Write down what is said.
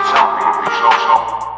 Selfie, if you so so.